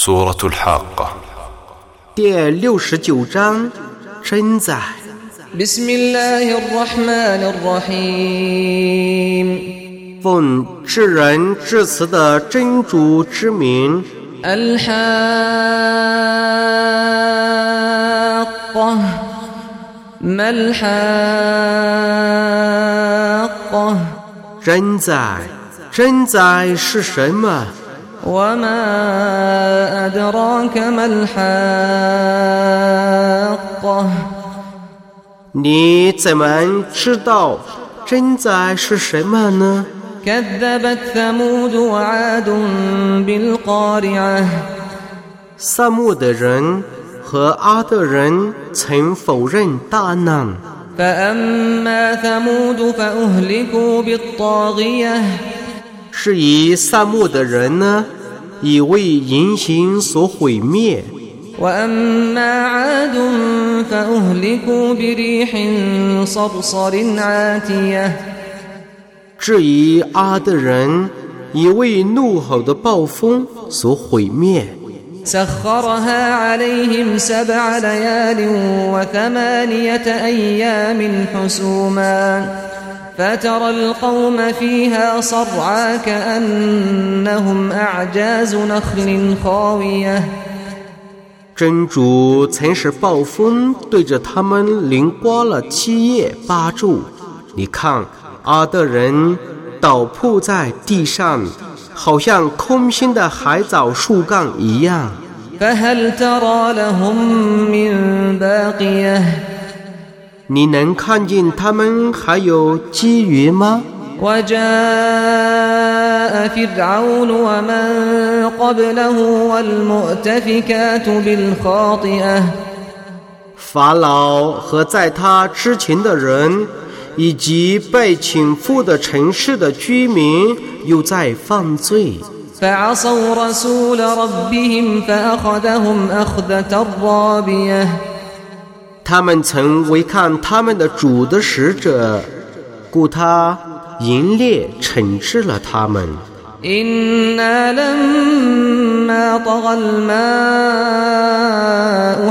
سورة الحاقة 第六十九章真在。 بسم الله الرحمن الرحيم 奉至仁至慈的真主之名， الحاقة ما الحاقة 真在，真在是什么？ وما أدراك ما الحاقة 你怎么知道真在是什么呢？ كذبت ثمود وعاد بالقارعة 萨木的人和阿的人曾否认大难， فأما ثمود فأهلكوا بالطاغية 是以萨木的人呢，已为淫行所毁灭； وأما عاد فأهلكوا بريح صرصر عاتية 至于阿的人，已为怒吼的暴风所毁灭。 سخرها عليهم سبع ليال وثمانية أيام حسوما فترى القوم فيها صرعى كأنهم أعجاز نخل خاوية 真主曾使暴风对着他们淋刮了七夜八昼。你看，阿的人倒铺在地上，好像空心的海藻树干一样。 فهل ترى لهم من باقية 你能看见他们还有基余吗？ وجاء فرعون ومن قبله والمؤتفكات بالخاطئة 法老和在他之前的人，以及被倾覆的城市的居民，又在犯罪。 فعصوا رسول ربهم فأخذهم أخذة رابية 他们曾违抗他们的主的使者，故他严烈惩治了他们。 إنا لما طغى الماء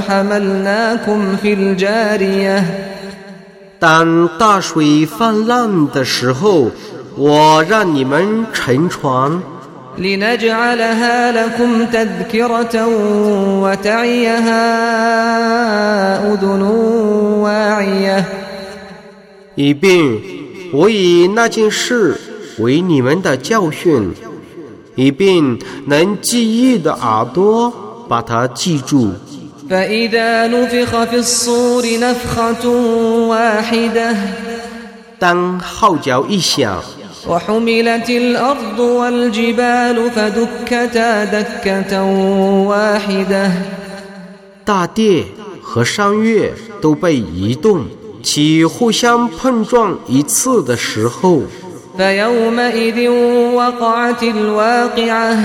حملناكم في الجارية 当大水泛滥的时候，我让你们乘船， لنجعلها لكم تذكرة وتعيها أذن واعية 以便我以那件事为你们的教训，以便能记忆的耳朵把它记住。 فإذا نفخ في الصور نفخة واحدة 当号角一响， وحملت الأرض والجبال فدكتا دكة واحدة 大地和山岳都被移动，其互相碰撞一次的时候， فيومئذ وقعت الواقعة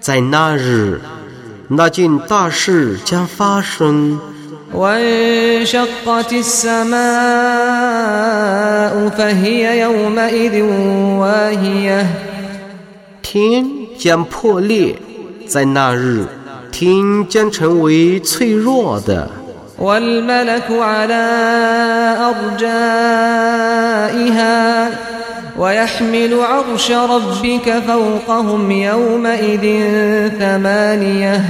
在那日，那件大事将发生。 وانشقت السماء فهي يومئذ واهية 天将破裂，在那日，天将成为脆弱的。 والملك على أرجائها ويحمل عرش ربك فوقهم يومئذ ثمانية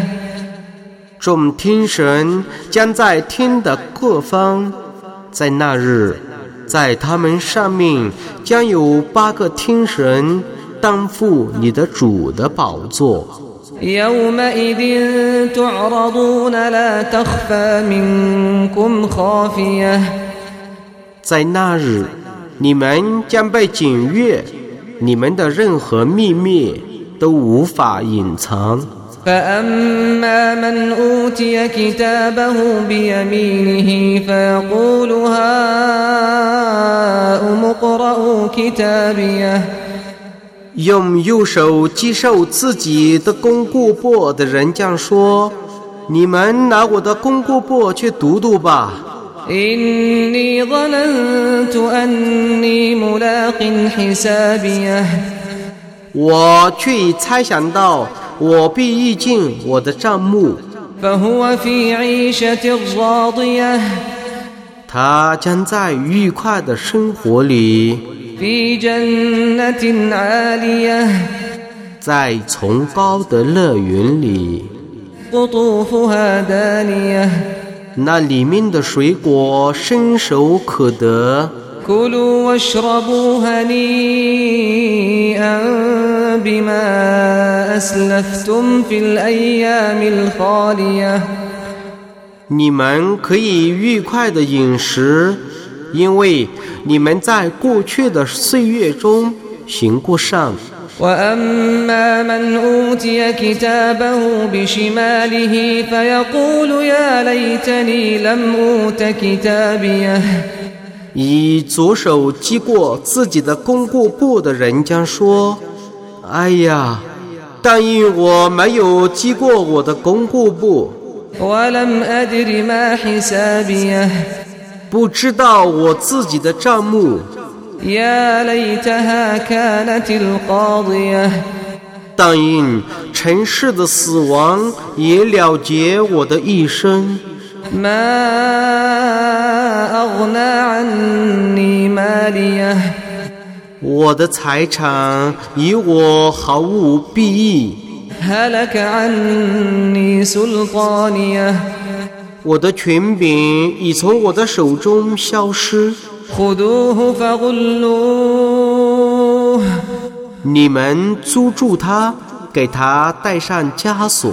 众天神将在天的各方在那日在他们上面将有八个天神担负你的主的宝座。在那日你们将被检阅你们的任何秘密都无法隐藏。فأما من أوتي كتابه بيمينه فيقول هاؤم اقرءوا كتابيه 用右手接受自己的功过簿的人将说：“你们拿我的功过簿去读读吧。 إني ظننت أني ملاق حسابيه 我却已猜想到 我必意尽我的账目。他将在愉快的生活里，在崇高的乐园里，那里面的水果伸手可得。كلوا واشربوا هنيئا بما أسلفتم في الأيام الخالية 你们可以愉快的饮食，因为你们在过去的岁月中行过善。 وأما من أوتي كتابه بشماله فيقول يا ليتني لم أوت كتابيه 以左手击过自己的功过簿的人将说：“哎呀，但因我没有击过我的功过簿，不知道我自己的账目。”但因尘世的死亡也了结我的一生。ما أغنى عني ماليه 我的财产与我毫无裨益， هلك عني سلطانيه 我的权柄已从我的手中消失。 خذوه فغلوه 你们租住他，给他戴上枷锁，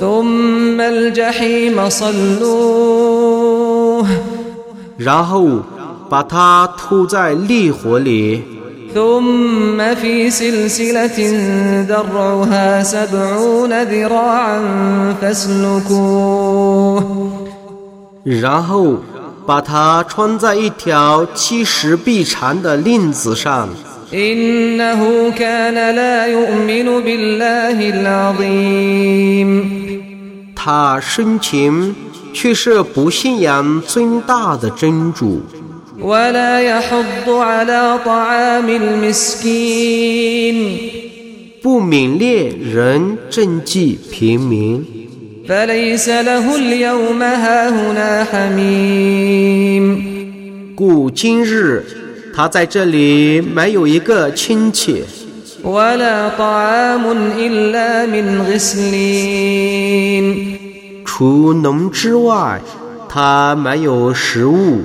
ثم الجحيم صلوه 然后把他吐在烈火里， ثم في سلسلة ذرعها سبعون ذراعا فاسلكوه 然后把他穿在一条七十臂长的链子上。 إنه كان لا يؤمن بالله العظيم 他生前 却是不信仰尊大的真主。不泯灭人赈济平民。故今日，他在这里没有一个亲戚。除农之外它没有食物。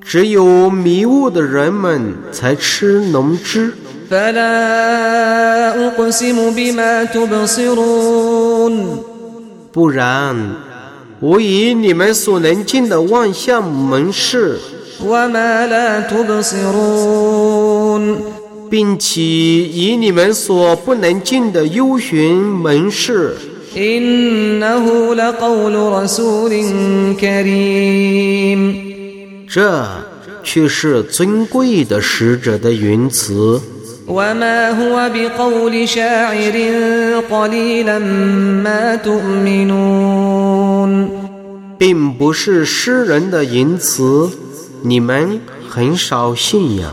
只有迷雾的人们才吃农汁。不然无以你们所能见的万象门市并且以你们所不能进的幽寻门市，这却是尊贵的使者的云词。并不是诗人的言辞，你们很少信仰。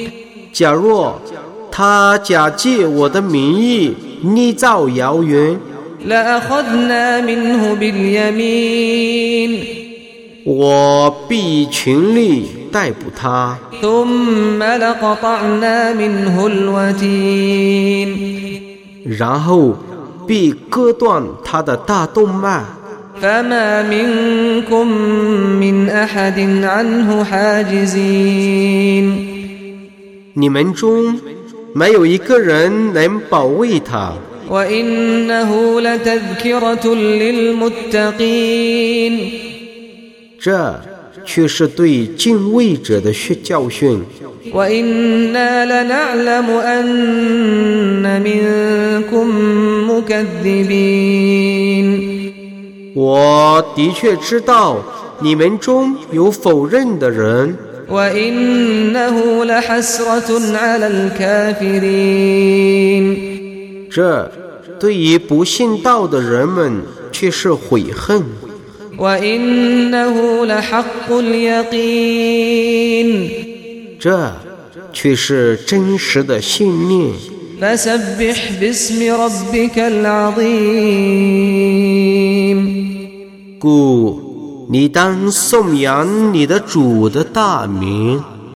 假若他假借我的名义捏造谣言， لأخذنا منه باليمين 我必全力逮捕他， ثم لقطعنا منه الوتين 然后必割断他的大动脉。 فما منكم من أحد عنه حاجزين 你们中没有一个人能保卫他。这却是对敬畏者的训教训。我的确知道你们中有否认的人。وإنه لحسرة على الكافرين 这对于不信道的人们却是悔恨。 وإنه لحق اليقين 这却是真实的信念。 فسبح باسم ربك العظيم 故 你当颂扬你的主的大名。